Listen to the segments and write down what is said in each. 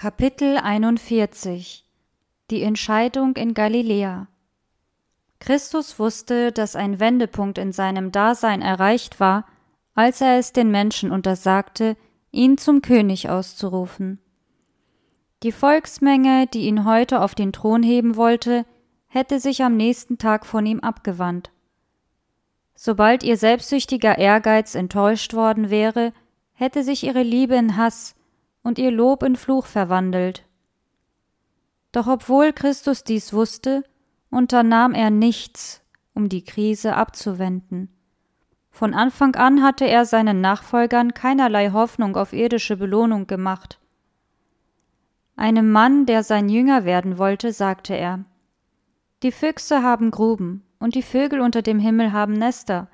Kapitel 41 Die Entscheidung in Galiläa Christus wusste, dass ein Wendepunkt in seinem Dasein erreicht war, als er es den Menschen untersagte, ihn zum König auszurufen. Die Volksmenge, die ihn heute auf den Thron heben wollte, hätte sich am nächsten Tag von ihm abgewandt. Sobald ihr selbstsüchtiger Ehrgeiz enttäuscht worden wäre, hätte sich ihre Liebe in Hass und ihr Lob in Fluch verwandelt. Doch obwohl Christus dies wusste, unternahm er nichts, um die Krise abzuwenden. Von Anfang an hatte er seinen Nachfolgern keinerlei Hoffnung auf irdische Belohnung gemacht. Einem Mann, der sein Jünger werden wollte, sagte er Die Füchse haben Gruben, und die Vögel unter dem Himmel haben Nester,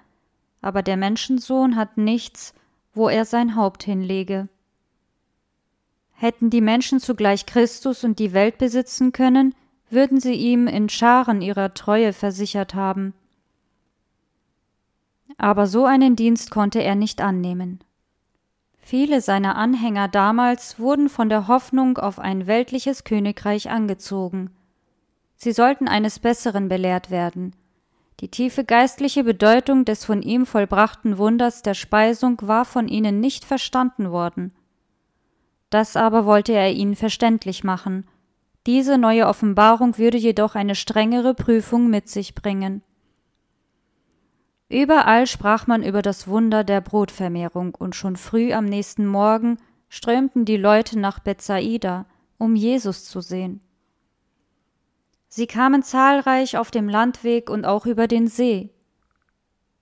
aber der Menschensohn hat nichts, wo er sein Haupt hinlege. Hätten die Menschen zugleich Christus und die Welt besitzen können, würden sie ihm in Scharen ihrer Treue versichert haben. Aber so einen Dienst konnte er nicht annehmen. Viele seiner Anhänger damals wurden von der Hoffnung auf ein weltliches Königreich angezogen. Sie sollten eines Besseren belehrt werden. Die tiefe geistliche Bedeutung des von ihm vollbrachten Wunders der Speisung war von ihnen nicht verstanden worden. Das aber wollte er ihnen verständlich machen. Diese neue Offenbarung würde jedoch eine strengere Prüfung mit sich bringen. Überall sprach man über das Wunder der Brotvermehrung, und schon früh am nächsten Morgen strömten die Leute nach Bethsaida, um Jesus zu sehen. Sie kamen zahlreich auf dem Landweg und auch über den See.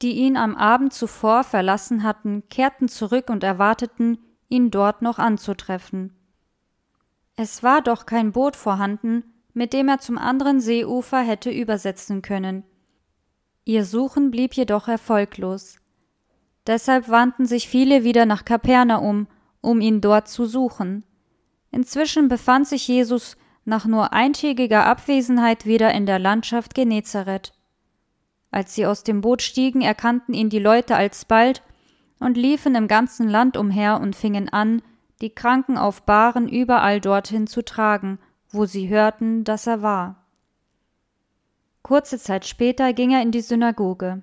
Die ihn am Abend zuvor verlassen hatten, kehrten zurück und erwarteten, ihn dort noch anzutreffen. Es war doch kein Boot vorhanden, mit dem er zum anderen Seeufer hätte übersetzen können. Ihr Suchen blieb jedoch erfolglos. Deshalb wandten sich viele wieder nach Kapernaum, um ihn dort zu suchen. Inzwischen befand sich Jesus nach nur eintägiger Abwesenheit wieder in der Landschaft Genezareth. Als sie aus dem Boot stiegen, erkannten ihn die Leute alsbald und liefen im ganzen Land umher und fingen an, die Kranken auf Bahren überall dorthin zu tragen, wo sie hörten, dass er war. Kurze Zeit später ging er in die Synagoge.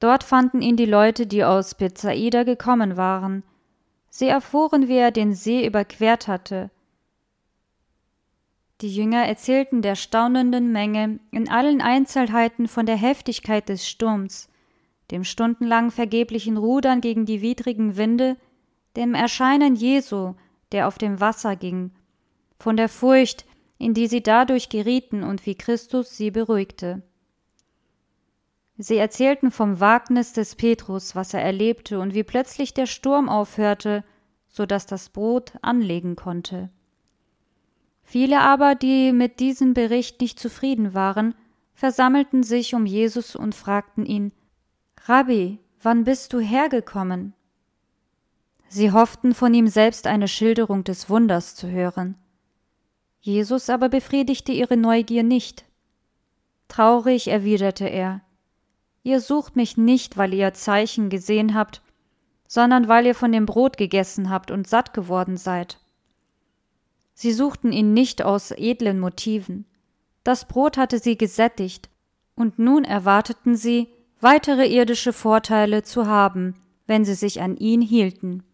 Dort fanden ihn die Leute, die aus Bethsaida gekommen waren. Sie erfuhren, wie er den See überquert hatte. Die Jünger erzählten der staunenden Menge in allen Einzelheiten von der Heftigkeit des Sturms, dem stundenlang vergeblichen Rudern gegen die widrigen Winde, dem Erscheinen Jesu, der auf dem Wasser ging, von der Furcht, in die sie dadurch gerieten und wie Christus sie beruhigte. Sie erzählten vom Wagnis des Petrus, was er erlebte und wie plötzlich der Sturm aufhörte, so dass das Boot anlegen konnte. Viele aber, die mit diesem Bericht nicht zufrieden waren, versammelten sich um Jesus und fragten ihn, Rabbi, wann bist du hergekommen? Sie hofften von ihm selbst eine Schilderung des Wunders zu hören. Jesus aber befriedigte ihre Neugier nicht. Traurig erwiderte er, Ihr sucht mich nicht, weil ihr Zeichen gesehen habt, sondern weil ihr von dem Brot gegessen habt und satt geworden seid. Sie suchten ihn nicht aus edlen Motiven. Das Brot hatte sie gesättigt, und nun erwarteten sie, weitere irdische Vorteile zu haben, wenn sie sich an ihn hielten.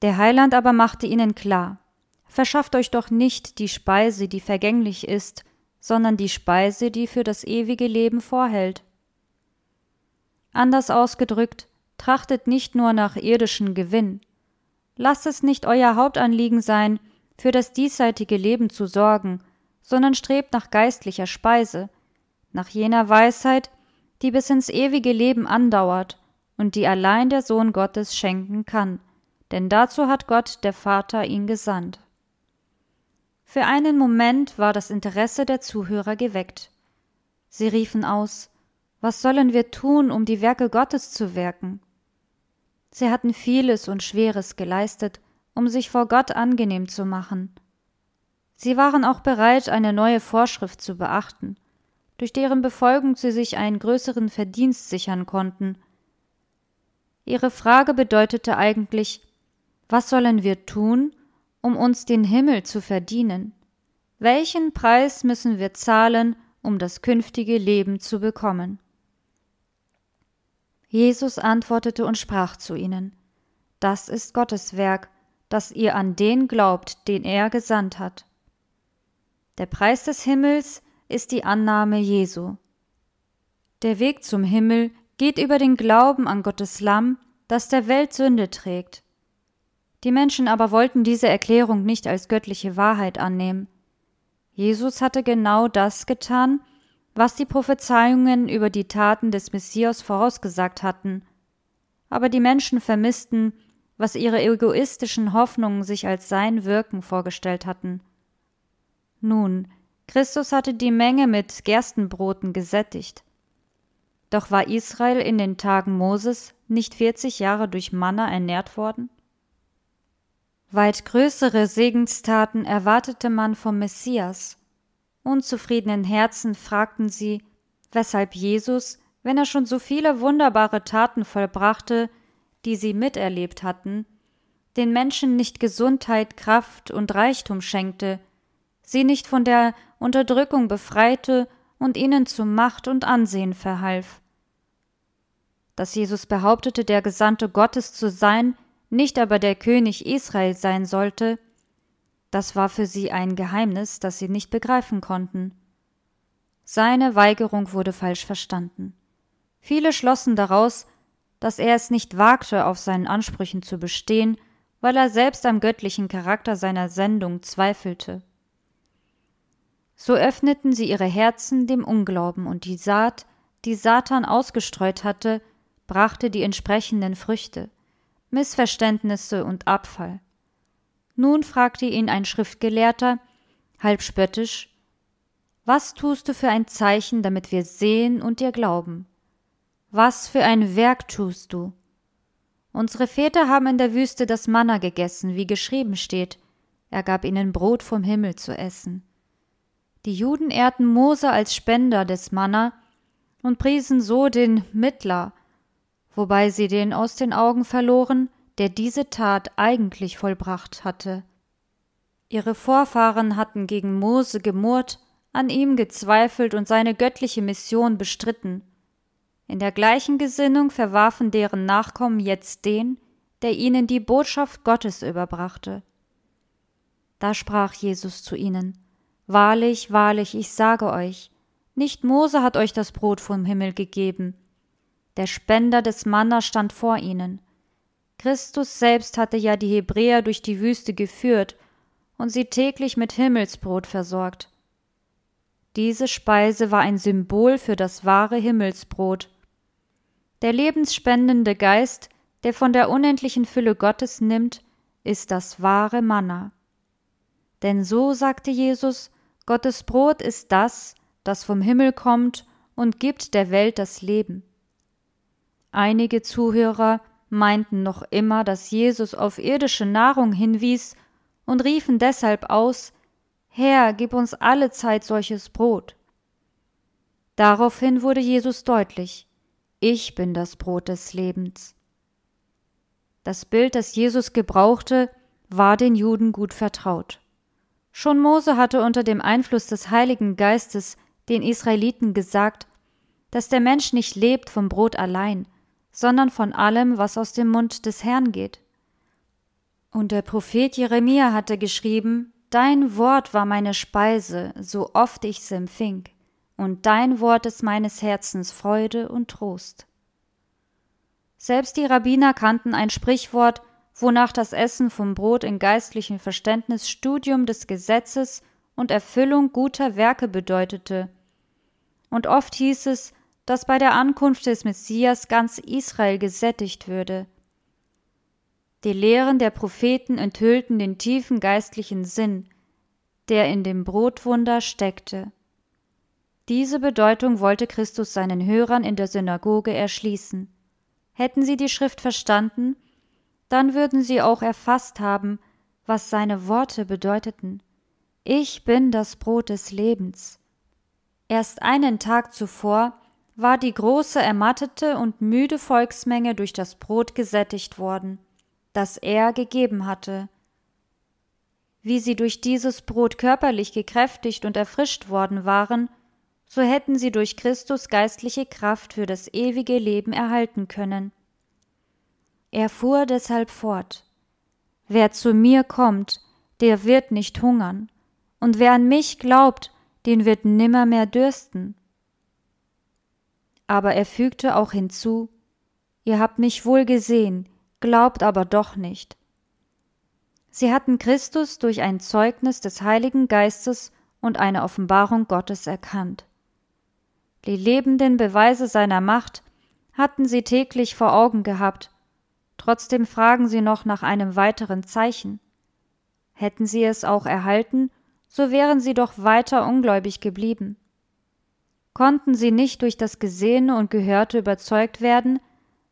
Der Heiland aber machte ihnen klar, verschafft euch doch nicht die Speise, die vergänglich ist, sondern die Speise, die für das ewige Leben vorhält. Anders ausgedrückt, trachtet nicht nur nach irdischen Gewinn. Lasst es nicht euer Hauptanliegen sein, für das diesseitige Leben zu sorgen, sondern strebt nach geistlicher Speise, nach jener Weisheit, die bis ins ewige Leben andauert und die allein der Sohn Gottes schenken kann, denn dazu hat Gott der Vater ihn gesandt. Für einen Moment war das Interesse der Zuhörer geweckt. Sie riefen aus Was sollen wir tun, um die Werke Gottes zu wirken? Sie hatten vieles und Schweres geleistet, um sich vor Gott angenehm zu machen. Sie waren auch bereit, eine neue Vorschrift zu beachten, durch deren Befolgung sie sich einen größeren Verdienst sichern konnten. Ihre Frage bedeutete eigentlich, was sollen wir tun, um uns den Himmel zu verdienen? Welchen Preis müssen wir zahlen, um das künftige Leben zu bekommen? Jesus antwortete und sprach zu ihnen, Das ist Gottes Werk, dass ihr an den glaubt, den er gesandt hat. Der Preis des Himmels ist die Annahme Jesu. Der Weg zum Himmel geht über den Glauben an Gottes Lamm, das der Welt Sünde trägt. Die Menschen aber wollten diese Erklärung nicht als göttliche Wahrheit annehmen. Jesus hatte genau das getan, was die Prophezeiungen über die Taten des Messias vorausgesagt hatten. Aber die Menschen vermissten, was ihre egoistischen Hoffnungen sich als sein Wirken vorgestellt hatten. Nun, Christus hatte die Menge mit Gerstenbroten gesättigt. Doch war Israel in den Tagen Moses nicht vierzig Jahre durch Manna ernährt worden? Weit größere Segenstaten erwartete man vom Messias. Unzufriedenen Herzen fragten sie, weshalb Jesus, wenn er schon so viele wunderbare Taten vollbrachte, die sie miterlebt hatten, den Menschen nicht Gesundheit, Kraft und Reichtum schenkte, sie nicht von der Unterdrückung befreite und ihnen zu Macht und Ansehen verhalf. Dass Jesus behauptete, der Gesandte Gottes zu sein, nicht aber der König Israel sein sollte, das war für sie ein Geheimnis, das sie nicht begreifen konnten. Seine Weigerung wurde falsch verstanden. Viele schlossen daraus, dass er es nicht wagte, auf seinen Ansprüchen zu bestehen, weil er selbst am göttlichen Charakter seiner Sendung zweifelte. So öffneten sie ihre Herzen dem Unglauben, und die Saat, die Satan ausgestreut hatte, brachte die entsprechenden Früchte. Missverständnisse und Abfall. Nun fragte ihn ein Schriftgelehrter, halb spöttisch, Was tust du für ein Zeichen, damit wir sehen und dir glauben? Was für ein Werk tust du? Unsere Väter haben in der Wüste das Manna gegessen, wie geschrieben steht, er gab ihnen Brot vom Himmel zu essen. Die Juden ehrten Mose als Spender des Manna und priesen so den Mittler, wobei sie den aus den Augen verloren, der diese Tat eigentlich vollbracht hatte. Ihre Vorfahren hatten gegen Mose gemurrt, an ihm gezweifelt und seine göttliche Mission bestritten. In der gleichen Gesinnung verwarfen deren Nachkommen jetzt den, der ihnen die Botschaft Gottes überbrachte. Da sprach Jesus zu ihnen Wahrlich, wahrlich, ich sage euch, nicht Mose hat euch das Brot vom Himmel gegeben, der Spender des Manna stand vor ihnen. Christus selbst hatte ja die Hebräer durch die Wüste geführt und sie täglich mit Himmelsbrot versorgt. Diese Speise war ein Symbol für das wahre Himmelsbrot. Der lebensspendende Geist, der von der unendlichen Fülle Gottes nimmt, ist das wahre Manna. Denn so sagte Jesus, Gottes Brot ist das, das vom Himmel kommt und gibt der Welt das Leben. Einige Zuhörer meinten noch immer, dass Jesus auf irdische Nahrung hinwies und riefen deshalb aus Herr, gib uns alle Zeit solches Brot. Daraufhin wurde Jesus deutlich Ich bin das Brot des Lebens. Das Bild, das Jesus gebrauchte, war den Juden gut vertraut. Schon Mose hatte unter dem Einfluss des Heiligen Geistes den Israeliten gesagt, dass der Mensch nicht lebt vom Brot allein, sondern von allem, was aus dem Mund des Herrn geht. Und der Prophet Jeremia hatte geschrieben, Dein Wort war meine Speise, so oft ich's empfing, und dein Wort ist meines Herzens Freude und Trost. Selbst die Rabbiner kannten ein Sprichwort, wonach das Essen vom Brot in geistlichem Verständnis Studium des Gesetzes und Erfüllung guter Werke bedeutete. Und oft hieß es, dass bei der Ankunft des Messias ganz Israel gesättigt würde. Die Lehren der Propheten enthüllten den tiefen geistlichen Sinn, der in dem Brotwunder steckte. Diese Bedeutung wollte Christus seinen Hörern in der Synagoge erschließen. Hätten sie die Schrift verstanden, dann würden sie auch erfasst haben, was seine Worte bedeuteten. Ich bin das Brot des Lebens. Erst einen Tag zuvor war die große ermattete und müde Volksmenge durch das Brot gesättigt worden, das er gegeben hatte. wie sie durch dieses Brot körperlich gekräftigt und erfrischt worden waren, so hätten sie durch Christus geistliche Kraft für das ewige Leben erhalten können. Er fuhr deshalb fort Wer zu mir kommt, der wird nicht hungern, und wer an mich glaubt, den wird nimmermehr dürsten. Aber er fügte auch hinzu Ihr habt mich wohl gesehen, glaubt aber doch nicht. Sie hatten Christus durch ein Zeugnis des Heiligen Geistes und eine Offenbarung Gottes erkannt. Die lebenden Beweise seiner Macht hatten sie täglich vor Augen gehabt, trotzdem fragen sie noch nach einem weiteren Zeichen. Hätten sie es auch erhalten, so wären sie doch weiter ungläubig geblieben. Konnten sie nicht durch das Gesehene und Gehörte überzeugt werden,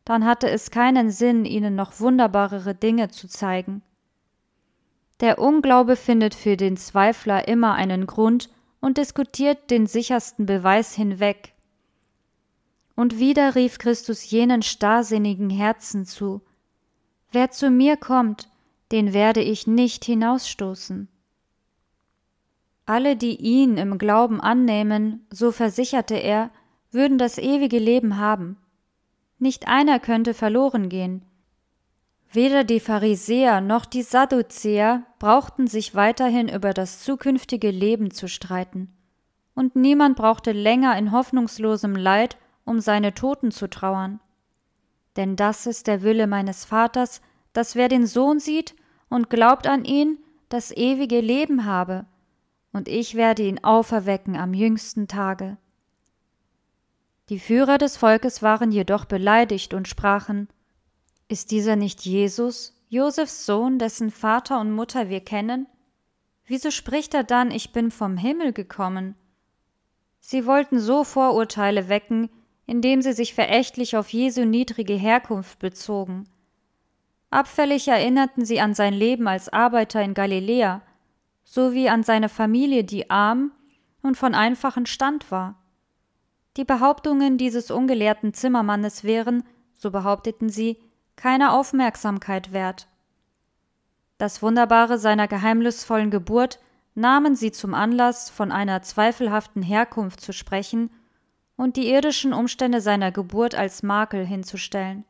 dann hatte es keinen Sinn, ihnen noch wunderbarere Dinge zu zeigen. Der Unglaube findet für den Zweifler immer einen Grund und diskutiert den sichersten Beweis hinweg. Und wieder rief Christus jenen starrsinnigen Herzen zu Wer zu mir kommt, den werde ich nicht hinausstoßen. Alle, die ihn im Glauben annehmen, so versicherte er, würden das ewige Leben haben. Nicht einer könnte verloren gehen, Weder die Pharisäer noch die Sadduzäer brauchten sich weiterhin über das zukünftige Leben zu streiten, und niemand brauchte länger in hoffnungslosem Leid um seine Toten zu trauern. Denn das ist der Wille meines Vaters, dass wer den Sohn sieht und glaubt an ihn, das ewige Leben habe, und ich werde ihn auferwecken am jüngsten Tage. Die Führer des Volkes waren jedoch beleidigt und sprachen ist dieser nicht Jesus, Josefs Sohn, dessen Vater und Mutter wir kennen? Wieso spricht er dann, ich bin vom Himmel gekommen? Sie wollten so Vorurteile wecken, indem sie sich verächtlich auf Jesu niedrige Herkunft bezogen. Abfällig erinnerten sie an sein Leben als Arbeiter in Galiläa, sowie an seine Familie, die arm und von einfachem Stand war. Die Behauptungen dieses ungelehrten Zimmermannes wären, so behaupteten sie, keine Aufmerksamkeit wert. Das Wunderbare seiner geheimnisvollen Geburt nahmen sie zum Anlass, von einer zweifelhaften Herkunft zu sprechen und die irdischen Umstände seiner Geburt als Makel hinzustellen.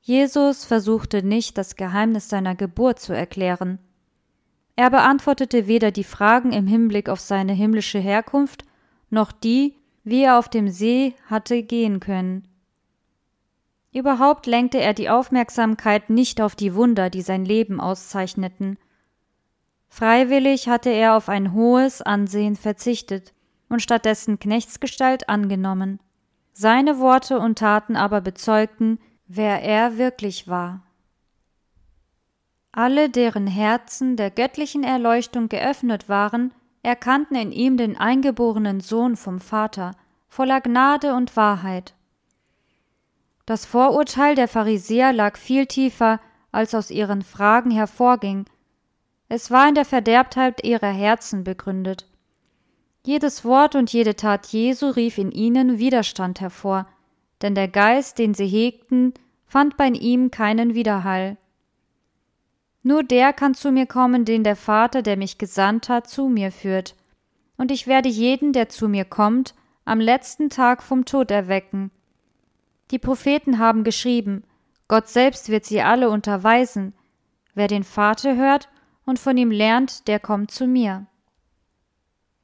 Jesus versuchte nicht, das Geheimnis seiner Geburt zu erklären. Er beantwortete weder die Fragen im Hinblick auf seine himmlische Herkunft, noch die, wie er auf dem See hatte gehen können. Überhaupt lenkte er die Aufmerksamkeit nicht auf die Wunder, die sein Leben auszeichneten. Freiwillig hatte er auf ein hohes Ansehen verzichtet und stattdessen Knechtsgestalt angenommen. Seine Worte und Taten aber bezeugten, wer er wirklich war. Alle, deren Herzen der göttlichen Erleuchtung geöffnet waren, erkannten in ihm den eingeborenen Sohn vom Vater, voller Gnade und Wahrheit. Das Vorurteil der Pharisäer lag viel tiefer, als aus ihren Fragen hervorging. Es war in der Verderbtheit ihrer Herzen begründet. Jedes Wort und jede Tat Jesu rief in ihnen Widerstand hervor, denn der Geist, den sie hegten, fand bei ihm keinen Widerhall. Nur der kann zu mir kommen, den der Vater, der mich gesandt hat, zu mir führt. Und ich werde jeden, der zu mir kommt, am letzten Tag vom Tod erwecken. Die Propheten haben geschrieben, Gott selbst wird sie alle unterweisen. Wer den Vater hört und von ihm lernt, der kommt zu mir.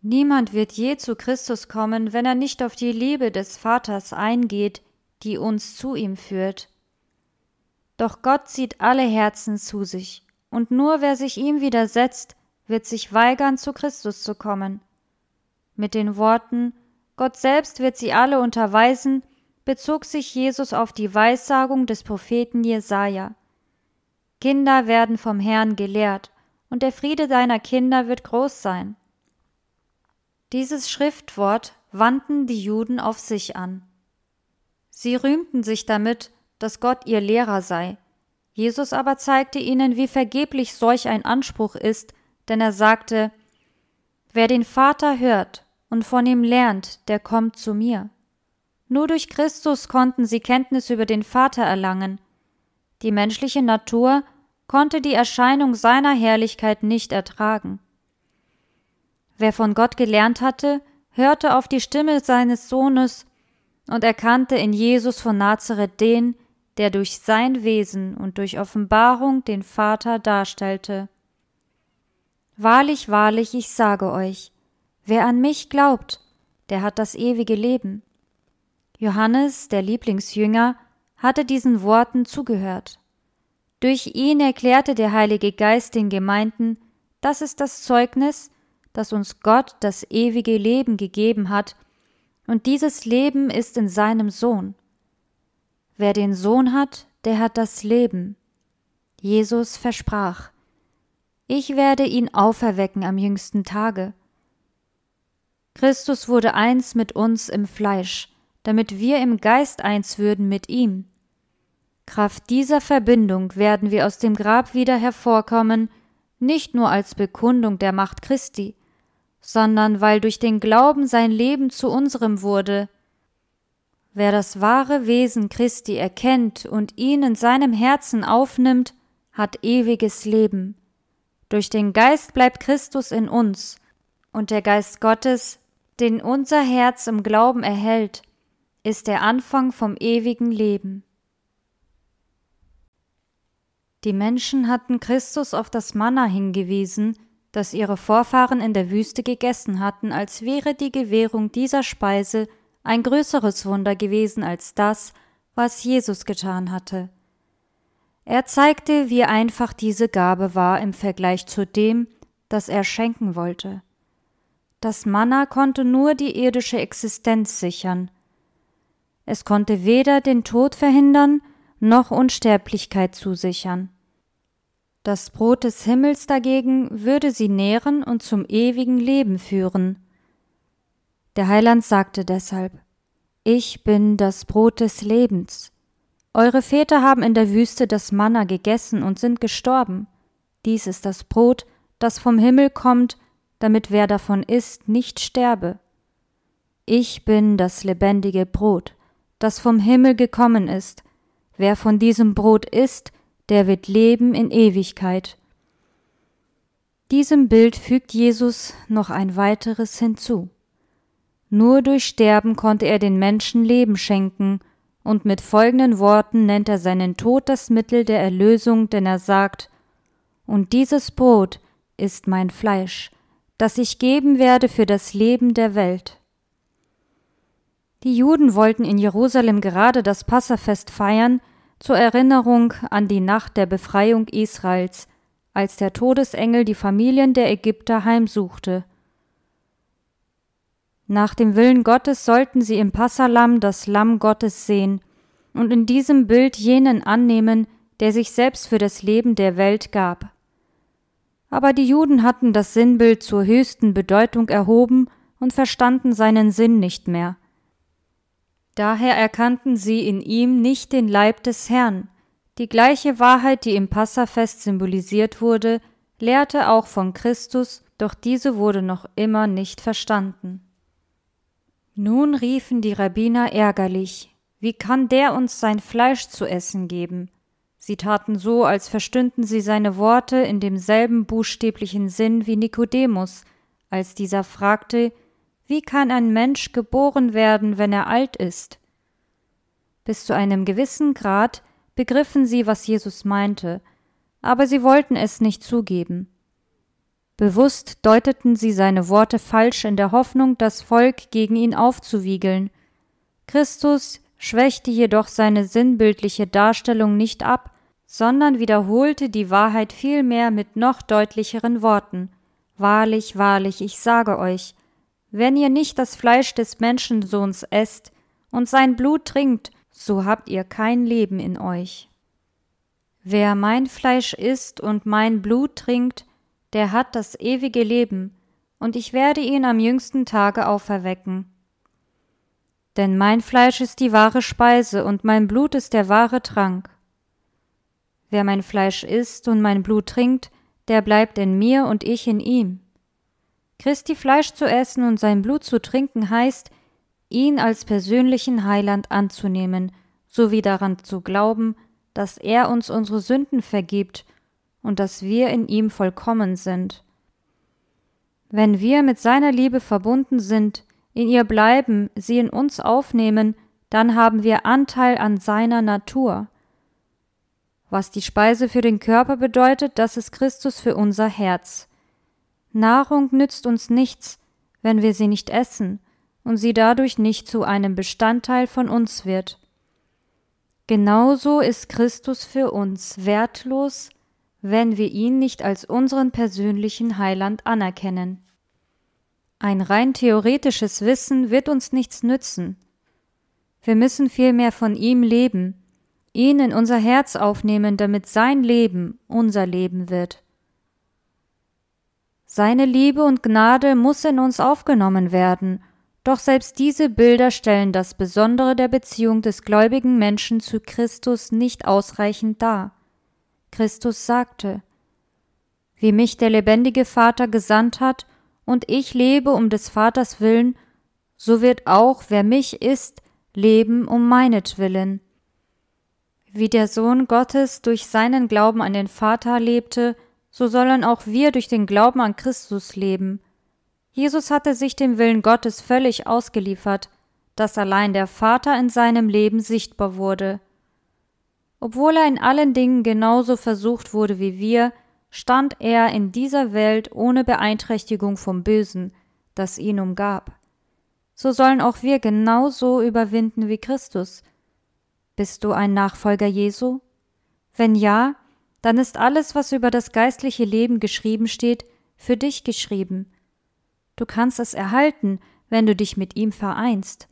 Niemand wird je zu Christus kommen, wenn er nicht auf die Liebe des Vaters eingeht, die uns zu ihm führt. Doch Gott zieht alle Herzen zu sich, und nur wer sich ihm widersetzt, wird sich weigern, zu Christus zu kommen. Mit den Worten Gott selbst wird sie alle unterweisen, bezog sich Jesus auf die Weissagung des Propheten Jesaja. Kinder werden vom Herrn gelehrt, und der Friede deiner Kinder wird groß sein. Dieses Schriftwort wandten die Juden auf sich an. Sie rühmten sich damit, dass Gott ihr Lehrer sei. Jesus aber zeigte ihnen, wie vergeblich solch ein Anspruch ist, denn er sagte, Wer den Vater hört und von ihm lernt, der kommt zu mir. Nur durch Christus konnten sie Kenntnis über den Vater erlangen. Die menschliche Natur konnte die Erscheinung seiner Herrlichkeit nicht ertragen. Wer von Gott gelernt hatte, hörte auf die Stimme seines Sohnes und erkannte in Jesus von Nazareth den, der durch sein Wesen und durch Offenbarung den Vater darstellte. Wahrlich, wahrlich, ich sage euch, wer an mich glaubt, der hat das ewige Leben. Johannes, der Lieblingsjünger, hatte diesen Worten zugehört. Durch ihn erklärte der Heilige Geist den Gemeinden, das ist das Zeugnis, dass uns Gott das ewige Leben gegeben hat, und dieses Leben ist in seinem Sohn. Wer den Sohn hat, der hat das Leben. Jesus versprach, ich werde ihn auferwecken am jüngsten Tage. Christus wurde eins mit uns im Fleisch, damit wir im Geist eins würden mit ihm. Kraft dieser Verbindung werden wir aus dem Grab wieder hervorkommen, nicht nur als Bekundung der Macht Christi, sondern weil durch den Glauben sein Leben zu unserem wurde. Wer das wahre Wesen Christi erkennt und ihn in seinem Herzen aufnimmt, hat ewiges Leben. Durch den Geist bleibt Christus in uns, und der Geist Gottes, den unser Herz im Glauben erhält, ist der Anfang vom ewigen Leben. Die Menschen hatten Christus auf das Manna hingewiesen, das ihre Vorfahren in der Wüste gegessen hatten, als wäre die Gewährung dieser Speise ein größeres Wunder gewesen als das, was Jesus getan hatte. Er zeigte, wie einfach diese Gabe war im Vergleich zu dem, das er schenken wollte. Das Manna konnte nur die irdische Existenz sichern. Es konnte weder den Tod verhindern, noch Unsterblichkeit zusichern. Das Brot des Himmels dagegen würde sie nähren und zum ewigen Leben führen. Der Heiland sagte deshalb Ich bin das Brot des Lebens. Eure Väter haben in der Wüste das Manna gegessen und sind gestorben. Dies ist das Brot, das vom Himmel kommt, damit wer davon isst, nicht sterbe. Ich bin das lebendige Brot, das vom Himmel gekommen ist. Wer von diesem Brot isst, der wird leben in Ewigkeit. Diesem Bild fügt Jesus noch ein weiteres hinzu. Nur durch Sterben konnte er den Menschen Leben schenken, und mit folgenden Worten nennt er seinen Tod das Mittel der Erlösung, denn er sagt, Und dieses Brot ist mein Fleisch, das ich geben werde für das Leben der Welt. Die Juden wollten in Jerusalem gerade das Passafest feiern, zur Erinnerung an die Nacht der Befreiung Israels, als der Todesengel die Familien der Ägypter heimsuchte. Nach dem Willen Gottes sollten sie im Passalam das Lamm Gottes sehen und in diesem Bild jenen annehmen, der sich selbst für das Leben der Welt gab. Aber die Juden hatten das Sinnbild zur höchsten Bedeutung erhoben und verstanden seinen Sinn nicht mehr. Daher erkannten sie in ihm nicht den Leib des Herrn. Die gleiche Wahrheit, die im Passafest symbolisiert wurde, lehrte auch von Christus, doch diese wurde noch immer nicht verstanden. Nun riefen die Rabbiner ärgerlich, wie kann der uns sein Fleisch zu essen geben? Sie taten so, als verstünden sie seine Worte in demselben buchstäblichen Sinn wie Nikodemus, als dieser fragte, wie kann ein Mensch geboren werden, wenn er alt ist? Bis zu einem gewissen Grad begriffen sie, was Jesus meinte, aber sie wollten es nicht zugeben. Bewusst deuteten sie seine Worte falsch in der Hoffnung, das Volk gegen ihn aufzuwiegeln. Christus schwächte jedoch seine sinnbildliche Darstellung nicht ab, sondern wiederholte die Wahrheit vielmehr mit noch deutlicheren Worten. Wahrlich, wahrlich, ich sage euch, wenn ihr nicht das Fleisch des Menschensohns esst und sein Blut trinkt, so habt ihr kein Leben in euch. Wer mein Fleisch isst und mein Blut trinkt, der hat das ewige Leben, und ich werde ihn am jüngsten Tage auferwecken. Denn mein Fleisch ist die wahre Speise und mein Blut ist der wahre Trank. Wer mein Fleisch isst und mein Blut trinkt, der bleibt in mir und ich in ihm. Christi Fleisch zu essen und sein Blut zu trinken heißt, ihn als persönlichen Heiland anzunehmen, sowie daran zu glauben, dass er uns unsere Sünden vergibt und dass wir in ihm vollkommen sind. Wenn wir mit seiner Liebe verbunden sind, in ihr bleiben, sie in uns aufnehmen, dann haben wir Anteil an seiner Natur. Was die Speise für den Körper bedeutet, das ist Christus für unser Herz. Nahrung nützt uns nichts, wenn wir sie nicht essen und sie dadurch nicht zu einem Bestandteil von uns wird. Genauso ist Christus für uns wertlos, wenn wir ihn nicht als unseren persönlichen Heiland anerkennen. Ein rein theoretisches Wissen wird uns nichts nützen. Wir müssen vielmehr von ihm leben, ihn in unser Herz aufnehmen, damit sein Leben unser Leben wird. Seine Liebe und Gnade muss in uns aufgenommen werden, doch selbst diese Bilder stellen das Besondere der Beziehung des gläubigen Menschen zu Christus nicht ausreichend dar. Christus sagte, Wie mich der lebendige Vater gesandt hat, und ich lebe um des Vaters willen, so wird auch, wer mich ist, leben um meinetwillen. Wie der Sohn Gottes durch seinen Glauben an den Vater lebte, so sollen auch wir durch den Glauben an Christus leben. Jesus hatte sich dem Willen Gottes völlig ausgeliefert, dass allein der Vater in seinem Leben sichtbar wurde. Obwohl er in allen Dingen genauso versucht wurde wie wir, stand er in dieser Welt ohne Beeinträchtigung vom Bösen, das ihn umgab. So sollen auch wir genauso überwinden wie Christus. Bist du ein Nachfolger Jesu? Wenn ja, dann ist alles, was über das geistliche Leben geschrieben steht, für dich geschrieben. Du kannst es erhalten, wenn du dich mit ihm vereinst.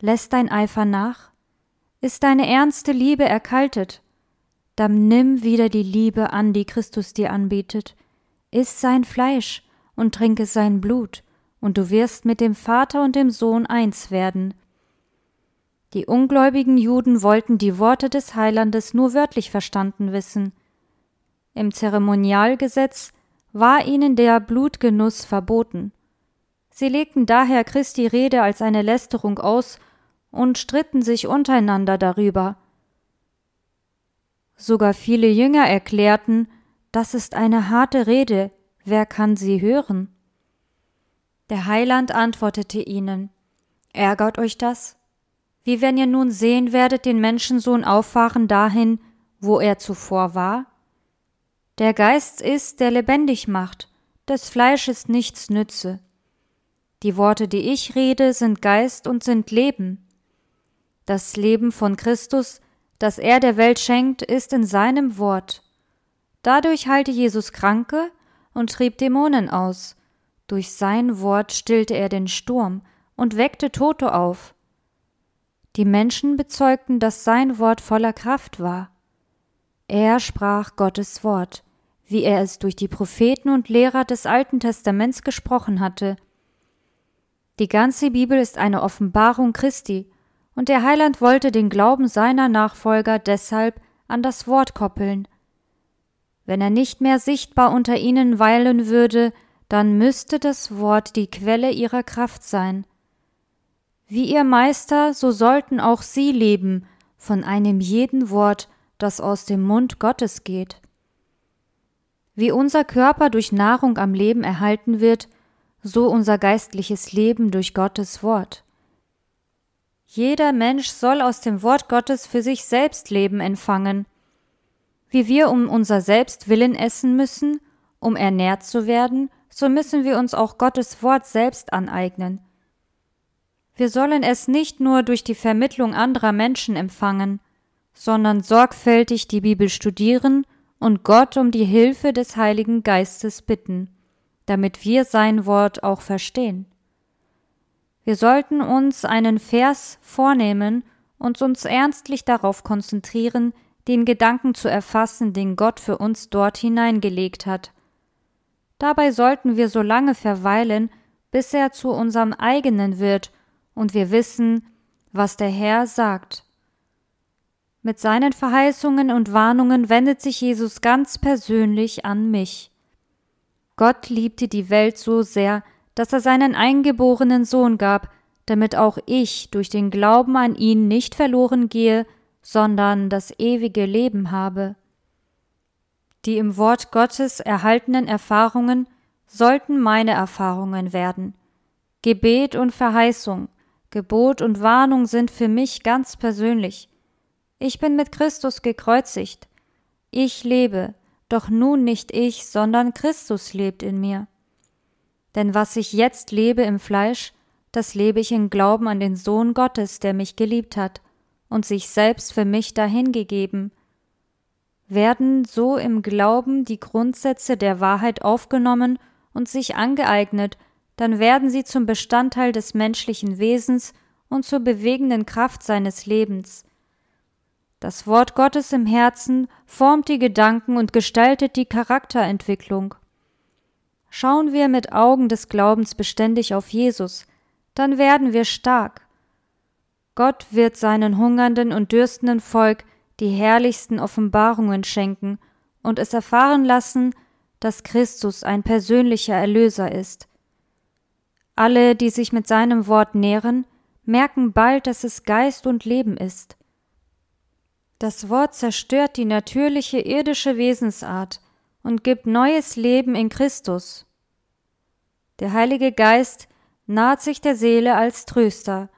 Lässt dein Eifer nach? Ist deine ernste Liebe erkaltet? Dann nimm wieder die Liebe an, die Christus dir anbietet. Iss sein Fleisch und trinke sein Blut, und du wirst mit dem Vater und dem Sohn eins werden. Die ungläubigen Juden wollten die Worte des Heilandes nur wörtlich verstanden wissen. Im Zeremonialgesetz war ihnen der Blutgenuss verboten. Sie legten daher Christi Rede als eine Lästerung aus und stritten sich untereinander darüber. Sogar viele Jünger erklärten, das ist eine harte Rede, wer kann sie hören? Der Heiland antwortete ihnen, Ärgert euch das? Wie wenn ihr nun sehen werdet den Menschensohn auffahren dahin, wo er zuvor war? Der Geist ist, der lebendig macht, des Fleisches nichts nütze. Die Worte, die ich rede, sind Geist und sind Leben. Das Leben von Christus, das er der Welt schenkt, ist in seinem Wort. Dadurch heilte Jesus Kranke und trieb Dämonen aus. Durch sein Wort stillte er den Sturm und weckte Tote auf. Die Menschen bezeugten, dass sein Wort voller Kraft war. Er sprach Gottes Wort, wie er es durch die Propheten und Lehrer des Alten Testaments gesprochen hatte – die ganze Bibel ist eine Offenbarung Christi, und der Heiland wollte den Glauben seiner Nachfolger deshalb an das Wort koppeln. Wenn er nicht mehr sichtbar unter ihnen weilen würde, dann müsste das Wort die Quelle ihrer Kraft sein. Wie ihr Meister, so sollten auch sie leben von einem jeden Wort, das aus dem Mund Gottes geht. Wie unser Körper durch Nahrung am Leben erhalten wird, so unser geistliches Leben durch Gottes Wort. Jeder Mensch soll aus dem Wort Gottes für sich selbst Leben empfangen. Wie wir um unser Selbstwillen essen müssen, um ernährt zu werden, so müssen wir uns auch Gottes Wort selbst aneignen. Wir sollen es nicht nur durch die Vermittlung anderer Menschen empfangen, sondern sorgfältig die Bibel studieren und Gott um die Hilfe des Heiligen Geistes bitten damit wir sein Wort auch verstehen. Wir sollten uns einen Vers vornehmen und uns ernstlich darauf konzentrieren, den Gedanken zu erfassen, den Gott für uns dort hineingelegt hat. Dabei sollten wir so lange verweilen, bis er zu unserem eigenen wird und wir wissen, was der Herr sagt. Mit seinen Verheißungen und Warnungen wendet sich Jesus ganz persönlich an mich. Gott liebte die Welt so sehr, dass er seinen eingeborenen Sohn gab, damit auch ich durch den Glauben an ihn nicht verloren gehe, sondern das ewige Leben habe. Die im Wort Gottes erhaltenen Erfahrungen sollten meine Erfahrungen werden. Gebet und Verheißung, Gebot und Warnung sind für mich ganz persönlich. Ich bin mit Christus gekreuzigt. Ich lebe, doch nun nicht ich, sondern Christus lebt in mir. Denn was ich jetzt lebe im Fleisch, das lebe ich im Glauben an den Sohn Gottes, der mich geliebt hat und sich selbst für mich dahingegeben. Werden so im Glauben die Grundsätze der Wahrheit aufgenommen und sich angeeignet, dann werden sie zum Bestandteil des menschlichen Wesens und zur bewegenden Kraft seines Lebens. Das Wort Gottes im Herzen formt die Gedanken und gestaltet die Charakterentwicklung. Schauen wir mit Augen des Glaubens beständig auf Jesus, dann werden wir stark. Gott wird seinen hungernden und dürstenden Volk die herrlichsten Offenbarungen schenken und es erfahren lassen, dass Christus ein persönlicher Erlöser ist. Alle, die sich mit seinem Wort nähren, merken bald, dass es Geist und Leben ist. Das Wort zerstört die natürliche irdische Wesensart und gibt neues Leben in Christus. Der Heilige Geist naht sich der Seele als Tröster.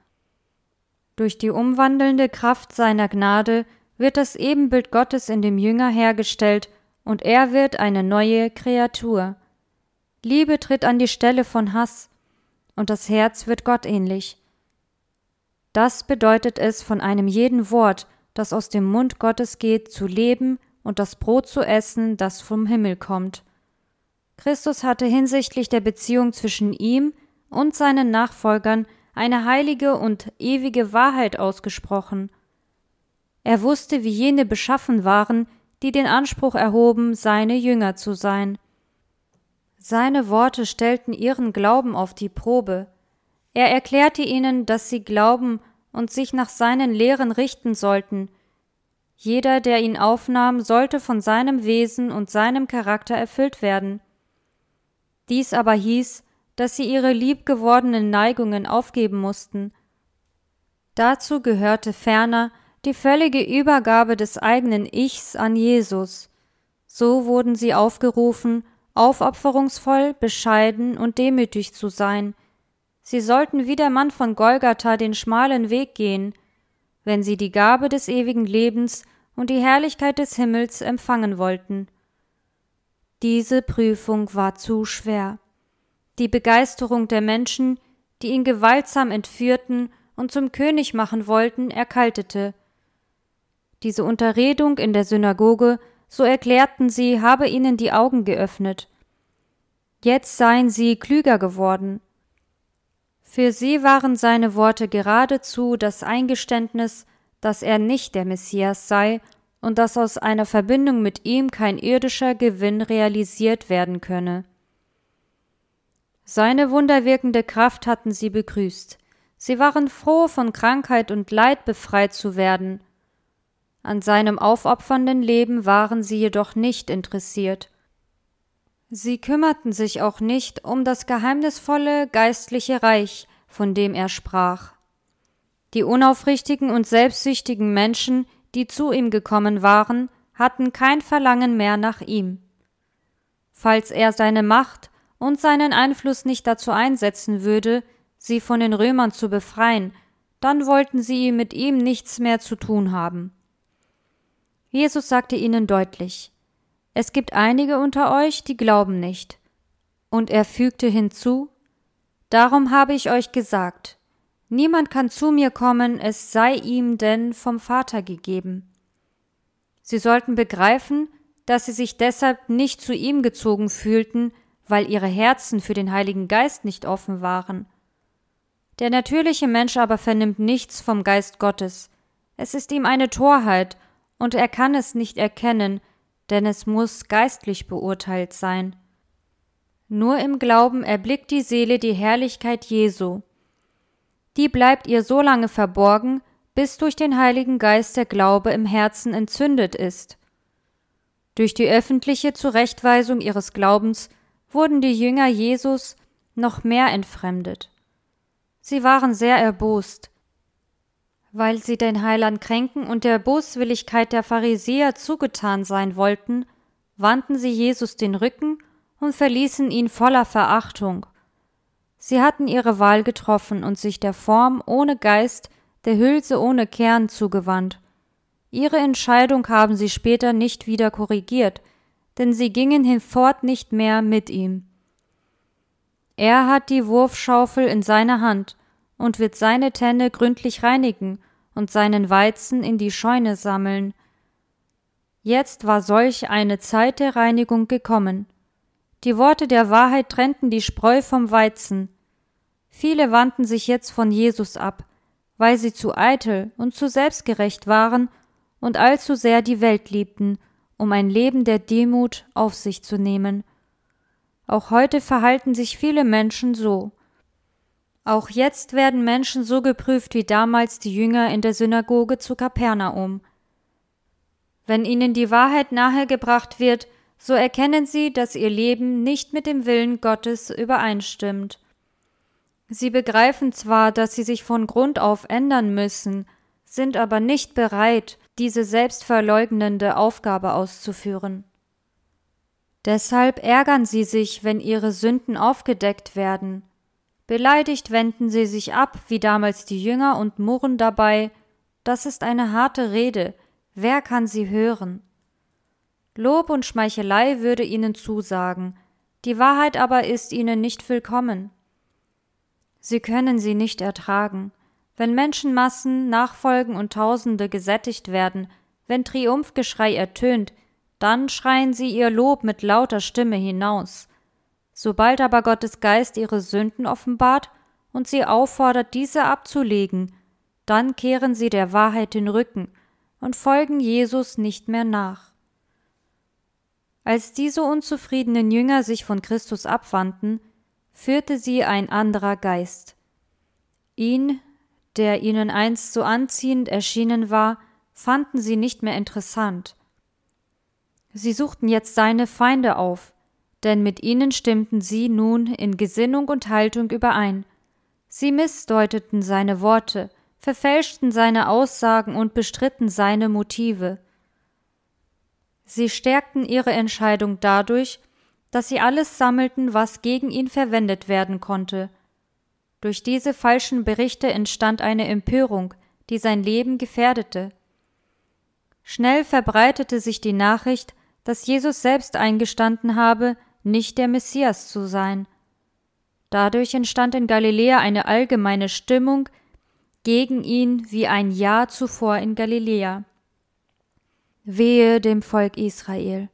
Durch die umwandelnde Kraft seiner Gnade wird das Ebenbild Gottes in dem Jünger hergestellt und er wird eine neue Kreatur. Liebe tritt an die Stelle von Hass und das Herz wird Gott ähnlich. Das bedeutet es, von einem jeden Wort, das aus dem Mund Gottes geht, zu leben und das Brot zu essen, das vom Himmel kommt. Christus hatte hinsichtlich der Beziehung zwischen ihm und seinen Nachfolgern eine heilige und ewige Wahrheit ausgesprochen. Er wusste, wie jene beschaffen waren, die den Anspruch erhoben, seine Jünger zu sein. Seine Worte stellten ihren Glauben auf die Probe. Er erklärte ihnen, dass sie glauben und sich nach seinen Lehren richten sollten. Jeder, der ihn aufnahm, sollte von seinem Wesen und seinem Charakter erfüllt werden. Dies aber hieß, dass sie ihre liebgewordenen Neigungen aufgeben mussten. Dazu gehörte ferner die völlige Übergabe des eigenen Ichs an Jesus. So wurden sie aufgerufen, aufopferungsvoll, bescheiden und demütig zu sein, Sie sollten wie der Mann von Golgatha den schmalen Weg gehen, wenn sie die Gabe des ewigen Lebens und die Herrlichkeit des Himmels empfangen wollten. Diese Prüfung war zu schwer. Die Begeisterung der Menschen, die ihn gewaltsam entführten und zum König machen wollten, erkaltete. Diese Unterredung in der Synagoge, so erklärten sie, habe ihnen die Augen geöffnet. Jetzt seien sie klüger geworden. Für sie waren seine Worte geradezu das Eingeständnis, dass er nicht der Messias sei und dass aus einer Verbindung mit ihm kein irdischer Gewinn realisiert werden könne. Seine wunderwirkende Kraft hatten sie begrüßt. Sie waren froh, von Krankheit und Leid befreit zu werden. An seinem aufopfernden Leben waren sie jedoch nicht interessiert. Sie kümmerten sich auch nicht um das geheimnisvolle geistliche Reich, von dem er sprach. Die unaufrichtigen und selbstsüchtigen Menschen, die zu ihm gekommen waren, hatten kein Verlangen mehr nach ihm. Falls er seine Macht und seinen Einfluss nicht dazu einsetzen würde, sie von den Römern zu befreien, dann wollten sie mit ihm nichts mehr zu tun haben. Jesus sagte ihnen deutlich es gibt einige unter euch, die glauben nicht. Und er fügte hinzu Darum habe ich euch gesagt, niemand kann zu mir kommen, es sei ihm denn vom Vater gegeben. Sie sollten begreifen, dass sie sich deshalb nicht zu ihm gezogen fühlten, weil ihre Herzen für den Heiligen Geist nicht offen waren. Der natürliche Mensch aber vernimmt nichts vom Geist Gottes. Es ist ihm eine Torheit, und er kann es nicht erkennen, denn es muss geistlich beurteilt sein. Nur im Glauben erblickt die Seele die Herrlichkeit Jesu. Die bleibt ihr so lange verborgen, bis durch den Heiligen Geist der Glaube im Herzen entzündet ist. Durch die öffentliche Zurechtweisung ihres Glaubens wurden die Jünger Jesus noch mehr entfremdet. Sie waren sehr erbost, weil sie den Heiland kränken und der Boswilligkeit der Pharisäer zugetan sein wollten, wandten sie Jesus den Rücken und verließen ihn voller Verachtung. Sie hatten ihre Wahl getroffen und sich der Form ohne Geist, der Hülse ohne Kern zugewandt. Ihre Entscheidung haben sie später nicht wieder korrigiert, denn sie gingen hinfort nicht mehr mit ihm. Er hat die Wurfschaufel in seiner Hand und wird seine Tenne gründlich reinigen und seinen Weizen in die Scheune sammeln. Jetzt war solch eine Zeit der Reinigung gekommen. Die Worte der Wahrheit trennten die Spreu vom Weizen. Viele wandten sich jetzt von Jesus ab, weil sie zu eitel und zu selbstgerecht waren und allzu sehr die Welt liebten, um ein Leben der Demut auf sich zu nehmen. Auch heute verhalten sich viele Menschen so. Auch jetzt werden Menschen so geprüft wie damals die Jünger in der Synagoge zu Kapernaum. Wenn ihnen die Wahrheit nahegebracht wird, so erkennen sie, dass ihr Leben nicht mit dem Willen Gottes übereinstimmt. Sie begreifen zwar, dass sie sich von Grund auf ändern müssen, sind aber nicht bereit, diese selbstverleugnende Aufgabe auszuführen. Deshalb ärgern sie sich, wenn ihre Sünden aufgedeckt werden. Beleidigt wenden sie sich ab, wie damals die Jünger, und murren dabei, das ist eine harte Rede, wer kann sie hören? Lob und Schmeichelei würde ihnen zusagen, die Wahrheit aber ist ihnen nicht willkommen. Sie können sie nicht ertragen, wenn Menschenmassen nachfolgen und Tausende gesättigt werden, wenn Triumphgeschrei ertönt, dann schreien sie ihr Lob mit lauter Stimme hinaus. Sobald aber Gottes Geist ihre Sünden offenbart und sie auffordert, diese abzulegen, dann kehren sie der Wahrheit den Rücken und folgen Jesus nicht mehr nach. Als diese unzufriedenen Jünger sich von Christus abwandten, führte sie ein anderer Geist. Ihn, der ihnen einst so anziehend erschienen war, fanden sie nicht mehr interessant. Sie suchten jetzt seine Feinde auf, denn mit ihnen stimmten sie nun in Gesinnung und Haltung überein. Sie missdeuteten seine Worte, verfälschten seine Aussagen und bestritten seine Motive. Sie stärkten ihre Entscheidung dadurch, dass sie alles sammelten, was gegen ihn verwendet werden konnte, durch diese falschen Berichte entstand eine Empörung, die sein Leben gefährdete. Schnell verbreitete sich die Nachricht, dass Jesus selbst eingestanden habe, nicht der Messias zu sein. Dadurch entstand in Galiläa eine allgemeine Stimmung gegen ihn wie ein Jahr zuvor in Galiläa. Wehe dem Volk Israel.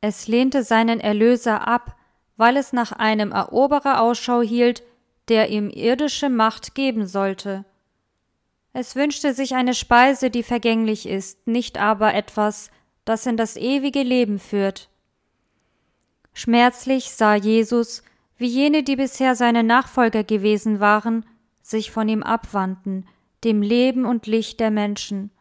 Es lehnte seinen Erlöser ab, weil es nach einem Eroberer Ausschau hielt, der ihm irdische Macht geben sollte. Es wünschte sich eine Speise, die vergänglich ist, nicht aber etwas, das in das ewige Leben führt. Schmerzlich sah Jesus, wie jene, die bisher seine Nachfolger gewesen waren, sich von ihm abwandten, dem Leben und Licht der Menschen.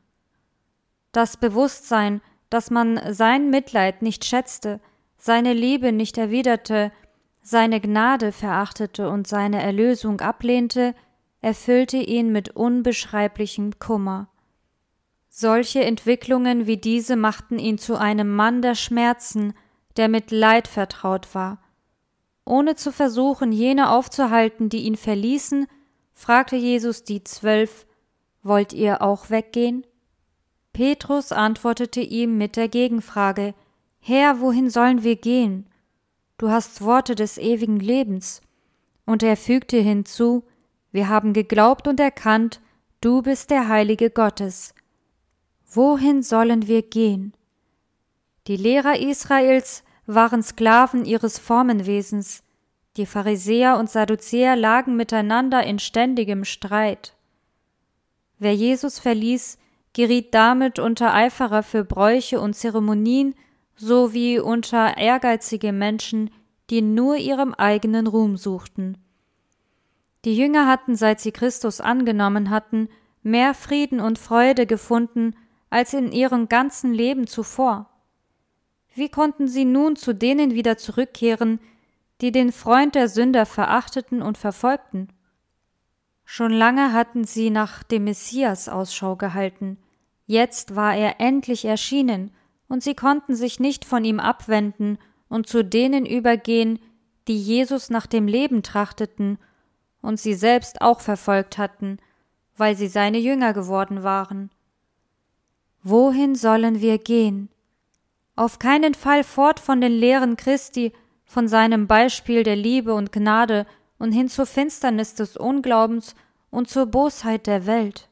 Das Bewusstsein, dass man sein Mitleid nicht schätzte, seine Liebe nicht erwiderte, seine Gnade verachtete und seine Erlösung ablehnte, erfüllte ihn mit unbeschreiblichem Kummer. Solche Entwicklungen wie diese machten ihn zu einem Mann der Schmerzen, der mit Leid vertraut war. Ohne zu versuchen, jene aufzuhalten, die ihn verließen, fragte Jesus die Zwölf, Wollt ihr auch weggehen? Petrus antwortete ihm mit der Gegenfrage, Herr, wohin sollen wir gehen? du hast Worte des ewigen Lebens. Und er fügte hinzu, wir haben geglaubt und erkannt, du bist der Heilige Gottes. Wohin sollen wir gehen? Die Lehrer Israels waren Sklaven ihres Formenwesens, die Pharisäer und Sadduzäer lagen miteinander in ständigem Streit. Wer Jesus verließ, geriet damit unter Eiferer für Bräuche und Zeremonien sowie unter ehrgeizige Menschen, die nur ihrem eigenen Ruhm suchten. Die Jünger hatten, seit sie Christus angenommen hatten, mehr Frieden und Freude gefunden als in ihrem ganzen Leben zuvor. Wie konnten sie nun zu denen wieder zurückkehren, die den Freund der Sünder verachteten und verfolgten? Schon lange hatten sie nach dem Messias Ausschau gehalten, jetzt war er endlich erschienen, und sie konnten sich nicht von ihm abwenden und zu denen übergehen, die Jesus nach dem Leben trachteten und sie selbst auch verfolgt hatten, weil sie seine Jünger geworden waren. Wohin sollen wir gehen? Auf keinen Fall fort von den Lehren Christi, von seinem Beispiel der Liebe und Gnade und hin zur Finsternis des Unglaubens und zur Bosheit der Welt.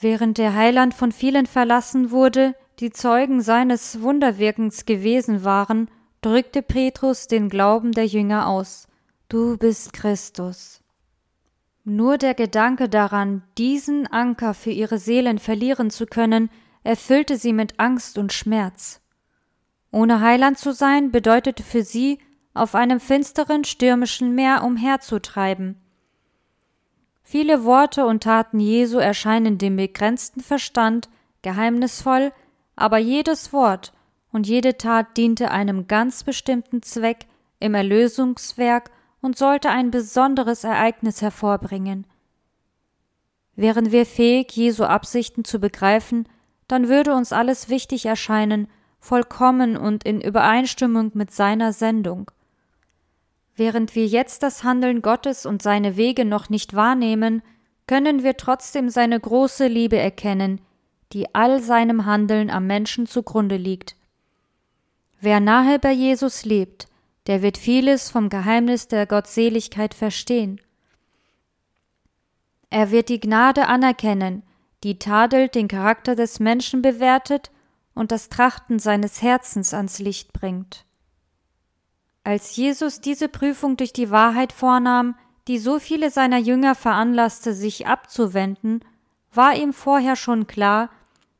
Während der Heiland von vielen verlassen wurde, die Zeugen seines Wunderwirkens gewesen waren, drückte Petrus den Glauben der Jünger aus. Du bist Christus. Nur der Gedanke daran, diesen Anker für ihre Seelen verlieren zu können, erfüllte sie mit Angst und Schmerz. Ohne Heiland zu sein, bedeutete für sie, auf einem finsteren, stürmischen Meer umherzutreiben. Viele Worte und Taten Jesu erscheinen dem begrenzten Verstand geheimnisvoll, aber jedes Wort und jede Tat diente einem ganz bestimmten Zweck im Erlösungswerk und sollte ein besonderes Ereignis hervorbringen. Wären wir fähig, Jesu Absichten zu begreifen, dann würde uns alles wichtig erscheinen, vollkommen und in Übereinstimmung mit seiner Sendung. Während wir jetzt das Handeln Gottes und seine Wege noch nicht wahrnehmen, können wir trotzdem seine große Liebe erkennen, die all seinem Handeln am Menschen zugrunde liegt. Wer nahe bei Jesus lebt, der wird vieles vom Geheimnis der Gottseligkeit verstehen. Er wird die Gnade anerkennen, die tadelt den Charakter des Menschen bewertet und das Trachten seines Herzens ans Licht bringt. Als Jesus diese Prüfung durch die Wahrheit vornahm, die so viele seiner Jünger veranlasste, sich abzuwenden, war ihm vorher schon klar,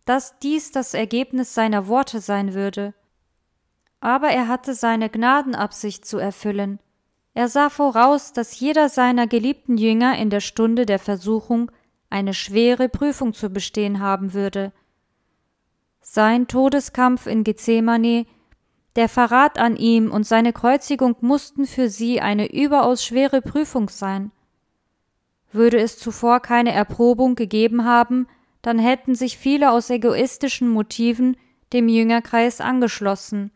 dass dies das Ergebnis seiner Worte sein würde. Aber er hatte seine Gnadenabsicht zu erfüllen. Er sah voraus, dass jeder seiner geliebten Jünger in der Stunde der Versuchung eine schwere Prüfung zu bestehen haben würde. Sein Todeskampf in Gethsemane der Verrat an ihm und seine Kreuzigung mussten für sie eine überaus schwere Prüfung sein. Würde es zuvor keine Erprobung gegeben haben, dann hätten sich viele aus egoistischen Motiven dem Jüngerkreis angeschlossen.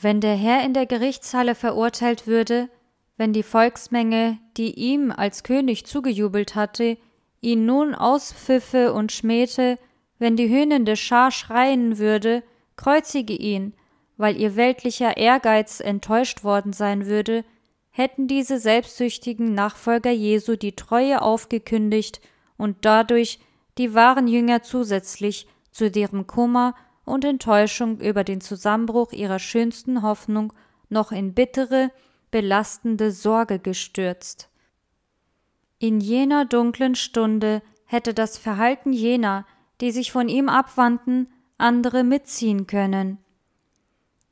Wenn der Herr in der Gerichtshalle verurteilt würde, wenn die Volksmenge, die ihm als König zugejubelt hatte, ihn nun auspfiffe und schmähte, wenn die höhnende Schar schreien würde, kreuzige ihn, weil ihr weltlicher Ehrgeiz enttäuscht worden sein würde, hätten diese selbstsüchtigen Nachfolger Jesu die Treue aufgekündigt und dadurch die wahren Jünger zusätzlich zu deren Kummer und Enttäuschung über den Zusammenbruch ihrer schönsten Hoffnung noch in bittere, belastende Sorge gestürzt. In jener dunklen Stunde hätte das Verhalten jener, die sich von ihm abwandten, andere mitziehen können.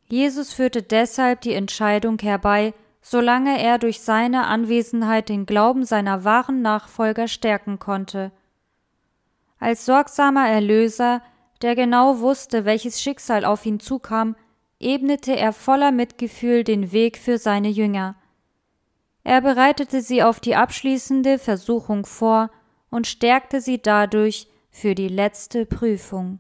Jesus führte deshalb die Entscheidung herbei, solange er durch seine Anwesenheit den Glauben seiner wahren Nachfolger stärken konnte. Als sorgsamer Erlöser, der genau wusste, welches Schicksal auf ihn zukam, ebnete er voller Mitgefühl den Weg für seine Jünger. Er bereitete sie auf die abschließende Versuchung vor und stärkte sie dadurch für die letzte Prüfung.